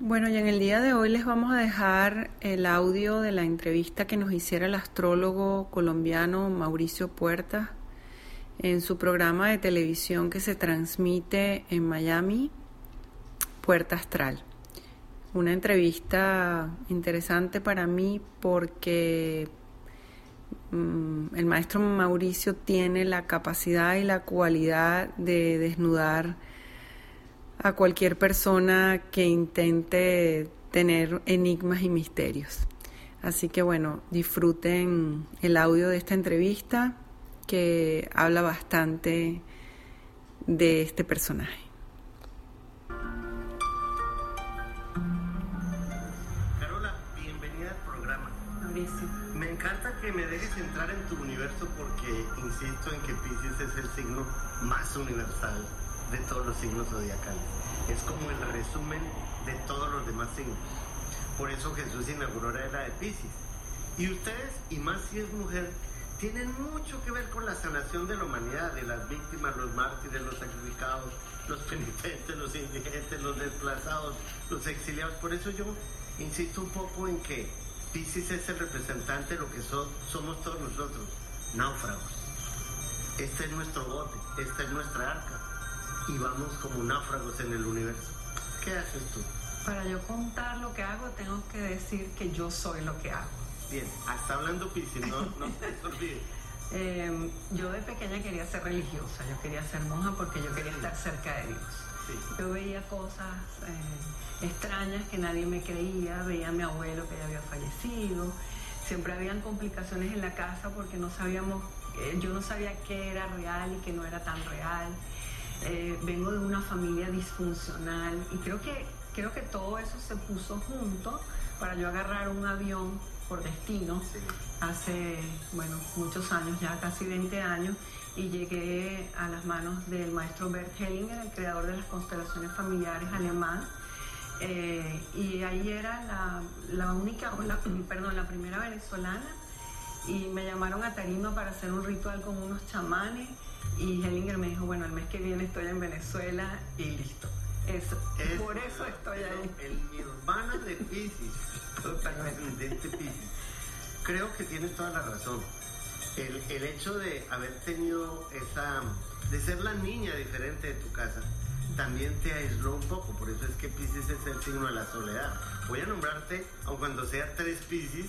Bueno, y en el día de hoy les vamos a dejar el audio de la entrevista que nos hiciera el astrólogo colombiano Mauricio Puerta en su programa de televisión que se transmite en Miami, Puerta Astral. Una entrevista interesante para mí porque mm, el maestro Mauricio tiene la capacidad y la cualidad de desnudar a cualquier persona que intente tener enigmas y misterios. Así que bueno, disfruten el audio de esta entrevista que habla bastante de este personaje. Carola, bienvenida al programa. Me encanta que me dejes entrar en tu universo porque insisto en que Pisces es el signo más universal de todos los signos zodiacales. Es como el resumen de todos los demás signos. Por eso Jesús inauguró la era de Pisces. Y ustedes, y más si es mujer, tienen mucho que ver con la sanación de la humanidad, de las víctimas, los mártires, los sacrificados, los penitentes, los indigentes, los desplazados, los exiliados. Por eso yo insisto un poco en que Pisces es el representante de lo que somos todos nosotros, náufragos. Este es nuestro bote, esta es nuestra arca y vamos como náufragos en el universo. ¿Qué haces tú? Para yo contar lo que hago, tengo que decir que yo soy lo que hago. Bien, hasta hablando Piscis, no, no te olvides. Eh, yo de pequeña quería ser religiosa, yo quería ser monja porque yo quería estar cerca de Dios. Yo veía cosas eh, extrañas que nadie me creía, veía a mi abuelo que ya había fallecido, siempre habían complicaciones en la casa porque no sabíamos, eh, yo no sabía qué era real y qué no era tan real. Eh, vengo de una familia disfuncional y creo que, creo que todo eso se puso junto para yo agarrar un avión por destino hace, bueno, muchos años, ya casi 20 años, y llegué a las manos del maestro Bert Hellinger, el creador de las constelaciones familiares alemán. Eh, y ahí era la, la única, o la, perdón, la primera venezolana, y me llamaron a Tarima para hacer un ritual con unos chamanes y Hellinger me dijo, bueno, el mes que viene estoy en Venezuela y listo. Eso, por eso estoy ahí. El nirvana de Pisces, totalmente Pisces. Creo que tienes toda la razón. El, el, hecho de haber tenido esa, de ser la niña diferente de tu casa, también te aisló un poco. Por eso es que Pisces es el signo de la soledad. Voy a nombrarte, aun cuando sea tres Pisces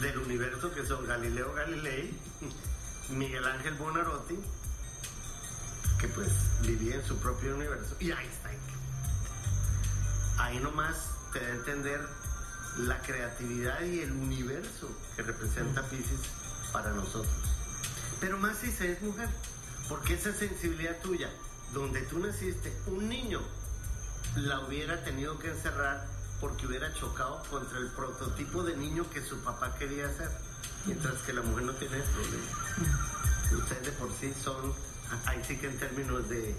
del universo que son Galileo Galilei, Miguel Ángel Bonarotti, que pues vivía en su propio universo, y Einstein. Ahí nomás te da a entender la creatividad y el universo que representa Pisces para nosotros. Pero más si se es mujer, porque esa sensibilidad tuya, donde tú naciste, un niño la hubiera tenido que encerrar porque hubiera chocado contra el prototipo de niño que su papá quería ser, mientras que la mujer no tiene problema. Ustedes de por sí son ahí sí que en términos de,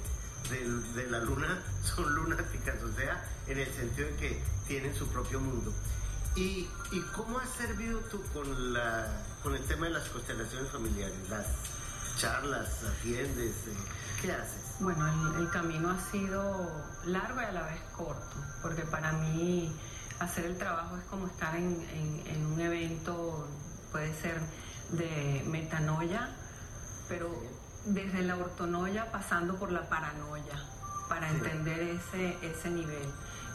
la luna son lunáticas, o sea, en el sentido de que tienen su propio mundo. ¿Y, cómo has servido tú con, la, con el tema de las constelaciones familiares? Las charlas, atiendes, eh, ¿qué haces? Bueno, el, camino ha sido largo y a la vez corto, porque para mí hacer el trabajo es como estar en, en un evento, puede ser de metanoia, pero desde la ortonoia pasando por la paranoia para entender ese, ese nivel.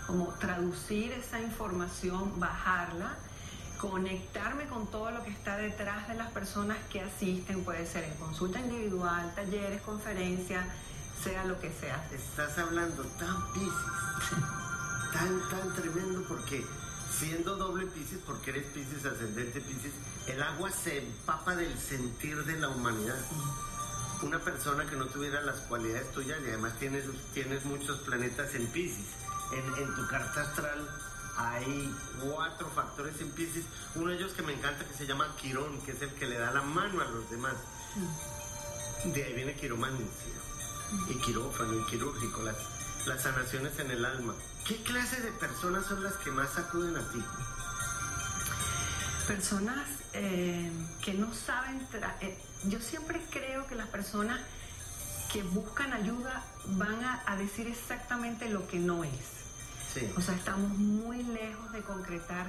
Como traducir esa información, bajarla, conectarme con todo lo que está detrás de las personas que asisten, puede ser en consulta individual, talleres, conferencias, sea lo que sea. Estás hablando tan piscis, tan, tan tremendo porque siendo doble piscis, porque eres piscis ascendente piscis, el agua se empapa del sentir de la humanidad una persona que no tuviera las cualidades tuyas y además tienes, tienes muchos planetas en Pisces, en, en tu carta astral hay cuatro factores en Pisces. Uno de ellos que me encanta que se llama Quirón, que es el que le da la mano a los demás. De ahí viene quiromancia y quirófano y quirúrgico, las, las sanaciones en el alma. ¿Qué clase de personas son las que más acuden a ti? Personas eh, que no saben, eh, yo siempre creo que las personas que buscan ayuda van a, a decir exactamente lo que no es. Sí. O sea, estamos muy lejos de concretar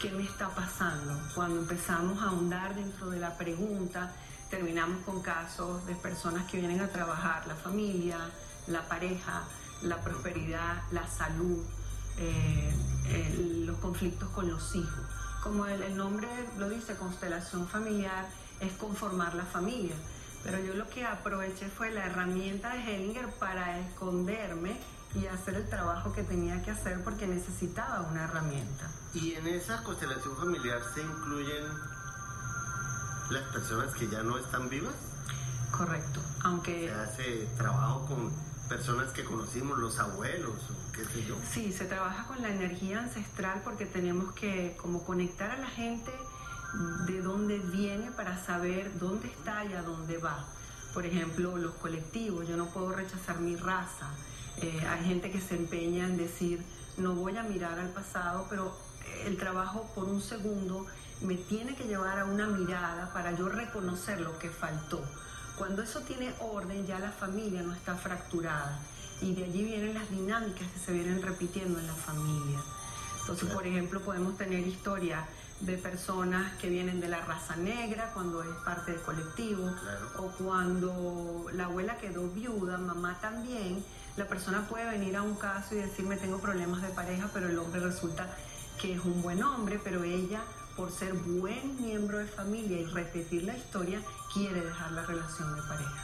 qué me está pasando. Cuando empezamos a ahondar dentro de la pregunta, terminamos con casos de personas que vienen a trabajar, la familia, la pareja, la prosperidad, la salud, eh, los conflictos con los hijos. Como el, el nombre lo dice, constelación familiar es conformar la familia. Pero yo lo que aproveché fue la herramienta de Hellinger para esconderme y hacer el trabajo que tenía que hacer porque necesitaba una herramienta. Y en esa constelación familiar se incluyen las personas que ya no están vivas. Correcto. Aunque Se hace trabajo con personas que conocimos, los abuelos o qué sé yo. sí, se trabaja con la energía ancestral porque tenemos que como conectar a la gente de dónde viene para saber dónde está y a dónde va. Por ejemplo, los colectivos, yo no puedo rechazar mi raza. Eh, hay gente que se empeña en decir, no voy a mirar al pasado, pero el trabajo por un segundo me tiene que llevar a una mirada para yo reconocer lo que faltó. Cuando eso tiene orden, ya la familia no está fracturada y de allí vienen las dinámicas que se vienen repitiendo en la familia. Entonces, por ejemplo, podemos tener historias de personas que vienen de la raza negra cuando es parte del colectivo Claro. o cuando la abuela quedó viuda, mamá también, la persona puede venir a un caso y decirme tengo problemas de pareja, pero el hombre resulta que es un buen hombre, pero ella por ser buen miembro de familia y repetir la historia quiere dejar la relación de pareja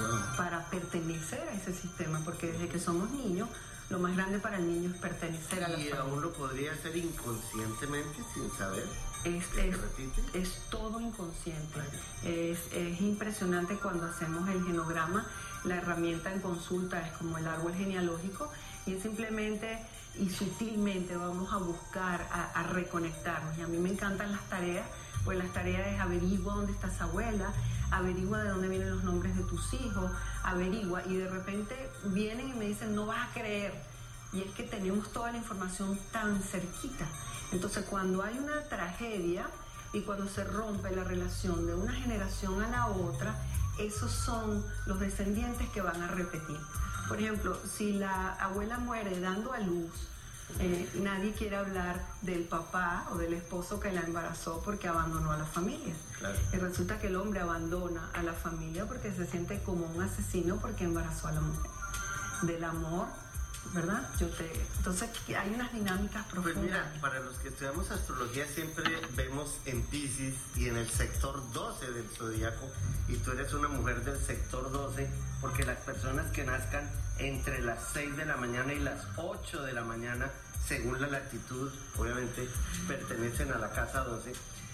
Wow. para pertenecer a ese sistema, porque desde que somos niños, lo más grande para el niño es pertenecer a la Y familia. aún lo podría hacer inconscientemente sin saber. Es, ¿Se es- es todo inconsciente. Es, es impresionante cuando hacemos el genograma. La herramienta en consulta es como el árbol genealógico y es simplemente y sutilmente vamos a buscar a, reconectarnos. Y a mí me encantan las tareas, pues las tareas es averigua dónde está esa abuela, averigua de dónde vienen los nombres de tus hijos, averigua y de repente vienen y me dicen no vas a creer. Y es que tenemos toda la información tan cerquita. Entonces cuando hay una tragedia y cuando se rompe la relación de una generación a la otra, esos son los descendientes que van a repetir. Por ejemplo, si la abuela muere dando a luz, eh, nadie quiere hablar del papá o del esposo que la embarazó porque abandonó a la familia. Claro. Y resulta que el hombre abandona a la familia porque se siente como un asesino porque embarazó a la mujer. Del amor, ¿verdad? Yo te... Entonces hay unas dinámicas Pues profundas. mira, para los que estudiamos astrología siempre vemos en Pisces y en el sector 12 del zodiaco, y tú eres una mujer del sector 12, porque las personas que nazcan entre las 6 de la mañana y las 8 de la mañana, según la latitud, obviamente pertenecen a la casa 12.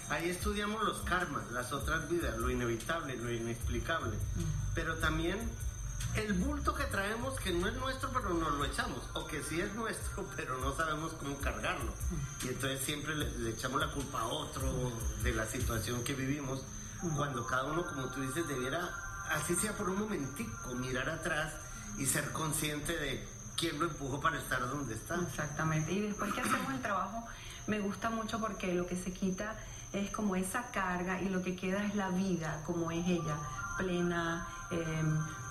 Ahí estudiamos los karmas, las otras vidas, lo inevitable, lo inexplicable, pero también el bulto que traemos que no es nuestro pero nos lo echamos o que sí es nuestro pero no sabemos cómo cargarlo. Y entonces siempre le, le echamos la culpa a otro de la situación que vivimos cuando cada uno como tú dices debiera así sea por un momentico mirar atrás y ser consciente de quién lo empujó para estar donde está Exactamente. Y después que hacemos el trabajo, me gusta mucho porque lo que se quita es como esa carga y lo que queda es la vida como es ella, plena, eh,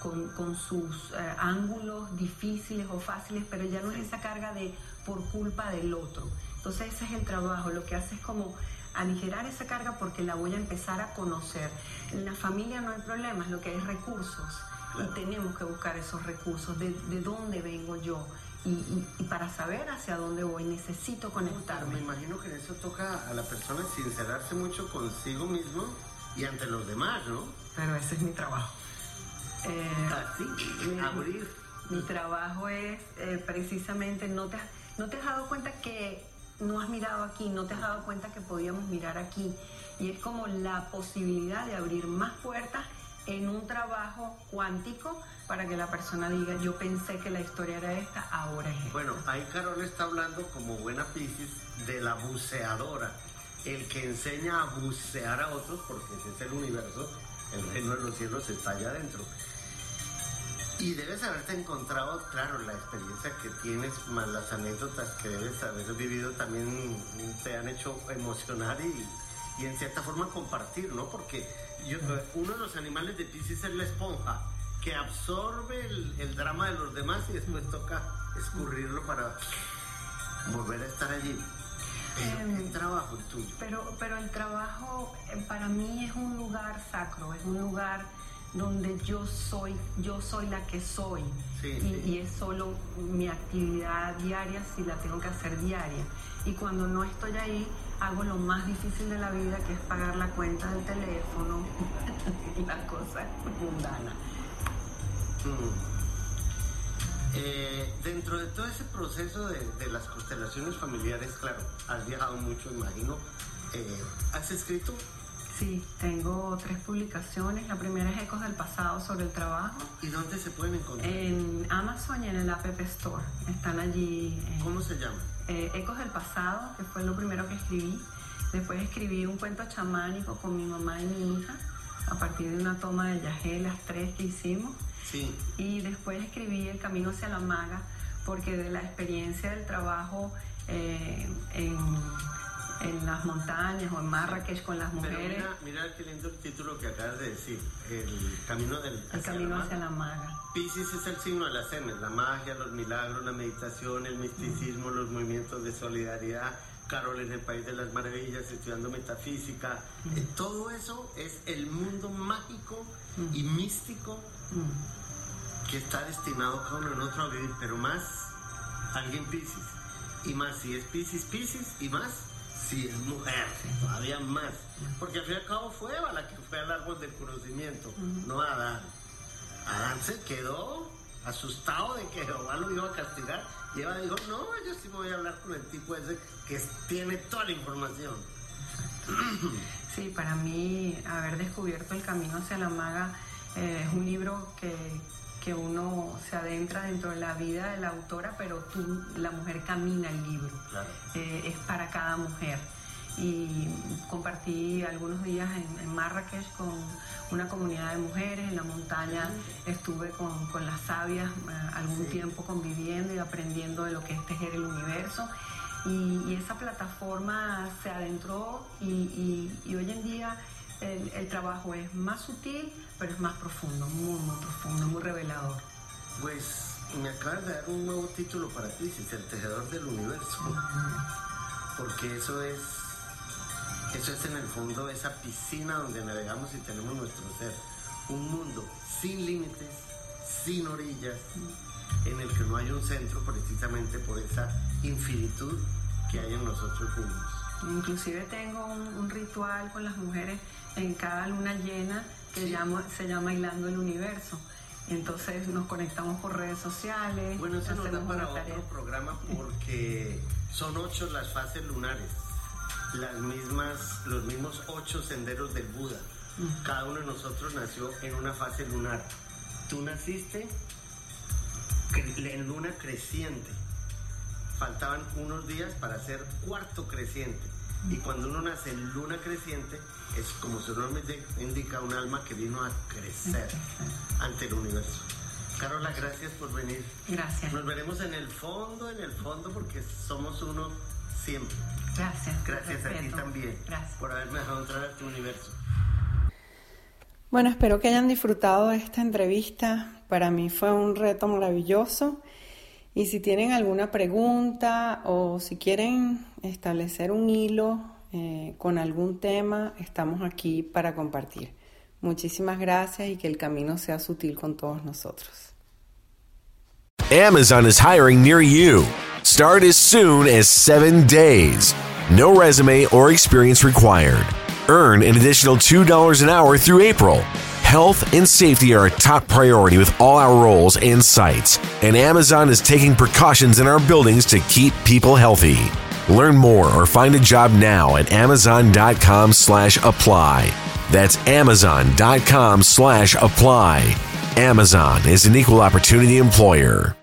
con, con sus eh, ángulos difíciles o fáciles, pero ya no es esa carga de por culpa del otro. Entonces ese es el trabajo, lo que hace es como aligerar esa carga porque la voy a empezar a conocer. En la familia no hay problemas, lo que hay es recursos y tenemos que buscar esos recursos, de, de dónde vengo yo. Y, y- y para saber hacia dónde voy necesito me conectarme. imagino que en eso toca a la persona sincerarse mucho consigo mismo y ante los demás ¿no? Pero ese es mi trabajo. Eh, así mi- abrir Mi trabajo es eh, precisamente, no te, no te has dado cuenta que no has mirado aquí, no te has dado cuenta que podíamos mirar aquí. Y es como la posibilidad de abrir más puertas en un trabajo cuántico para que la persona diga, yo pensé que la historia era esta, ahora es esta. Bueno, ahí Carol está hablando como buena Pisces de la buceadora, el que enseña a bucear a otros porque ese es el universo, el reino de los cielos está allá adentro. Y debes haberte encontrado, claro, la experiencia que tienes, más las anécdotas que debes haber vivido también te han hecho emocionar y, y en cierta forma compartir, ¿no? Porque yo, uno de los animales de Pisces es la esponja, que absorbe el, el drama de los demás y después toca escurrirlo para volver a estar allí. Pero Em, el trabajo tuyo. Pero, pero el trabajo eh, para mí es un lugar sacro, es un lugar donde yo soy, yo soy la que soy. Sí, y, sí. y es solo mi actividad diaria si la tengo que hacer diaria. Y cuando no estoy ahí, hago lo más difícil de la vida, que es pagar la cuenta del teléfono, la cosa mundana. Mm. Eh, dentro de todo ese proceso de, de las constelaciones familiares, claro, has viajado mucho, imagino. Eh, ¿Has escrito? Sí, tengo tres publicaciones. La primera es Ecos del Pasado sobre el trabajo. ¿Y dónde se pueden encontrar? En Amazon y en el App Store. Están allí. eh, ¿Cómo se llama? eh, Ecos del Pasado, que fue lo primero que escribí. Después escribí un cuento chamánico con mi mamá y mi hija, a partir de una toma de yagé, las tres que hicimos. Sí. Y después escribí El Camino hacia la Maga, porque de la experiencia del trabajo eh, en, en las montañas o en Marrakech con las Pero mujeres, mira, mira qué lindo el título que acabas de decir. El camino del El Camino la hacia la Maga. Pisces es el signo de las M's, la magia, los milagros, la meditación, el misticismo, los movimientos de solidaridad. Carol en el País de las Maravillas, estudiando metafísica. Eh, todo eso es el mundo mágico y místico Mm. que está destinado cada uno en otro a vivir, pero más alguien Pisces. Y más si es Pisces, Pisces, y más si es mujer, todavía más. Porque al fin y al cabo fue Eva la que fue al árbol del conocimiento, no Adán. Adán se quedó asustado de que Jehová lo iba a castigar y Eva dijo, no, yo sí voy a hablar con el tipo ese que tiene toda la información. Sí, para mí haber descubierto el camino hacia la maga eh, es un libro que, que uno se adentra dentro de la vida de la autora, pero tú, la mujer camina el libro. Claro. Eh, es para cada mujer. Y compartí algunos días en, en Marrakech con una comunidad de mujeres, en la montaña estuve con, con las sabias eh, algún Sí. tiempo conviviendo y aprendiendo de lo que es tejer el universo. Y, y esa plataforma se adentró y, y- y hoy en día el, el trabajo es más sutil, pero es más profundo, muy, muy profundo, muy revelador. Pues me acabas de dar un nuevo título para Pisces, el tejedor del universo. Porque eso es, eso es en el fondo esa piscina donde navegamos y tenemos nuestro ser. Un mundo sin límites, sin orillas, en el que no hay un centro precisamente por esa infinitud que hay en nosotros mismos. Inclusive tengo un, un ritual con las mujeres en cada luna llena que llamo- se llama Hilando el Universo. Entonces nos conectamos por redes sociales, Bueno, eso nos da para otro programa porque son ocho las fases lunares, las mismas, los mismos ocho senderos del Buda. Cada uno de nosotros nació en una fase lunar. Tú naciste en luna creciente. Faltaban unos días para ser cuarto creciente. Y cuando uno nace en luna creciente, es como su nombre indica, un alma que vino a crecer ante el universo. Carola, gracias por venir. Gracias, Nos veremos en el fondo, en el fondo, porque somos uno siempre. gracias. Gracias a ti también Gracias. por haberme dejado entrar a tu universo. Bueno, espero que hayan disfrutado de esta entrevista. Para mí fue un reto maravilloso. Y si tienen alguna pregunta o si quieren establecer un hilo eh, con algún tema, estamos aquí para compartir. Muchísimas gracias y que el camino sea sutil con todos nosotros. Amazon is hiring near you. Start as soon as seven days. No resume or experience required. Earn an additional $2 an hour through April. Health and safety are a top priority with all our roles and sites, and Amazon is taking precautions in our buildings to keep people healthy. Learn more or find a job now at amazon.com slash apply. That's amazon.com slash apply. Amazon is an equal opportunity employer.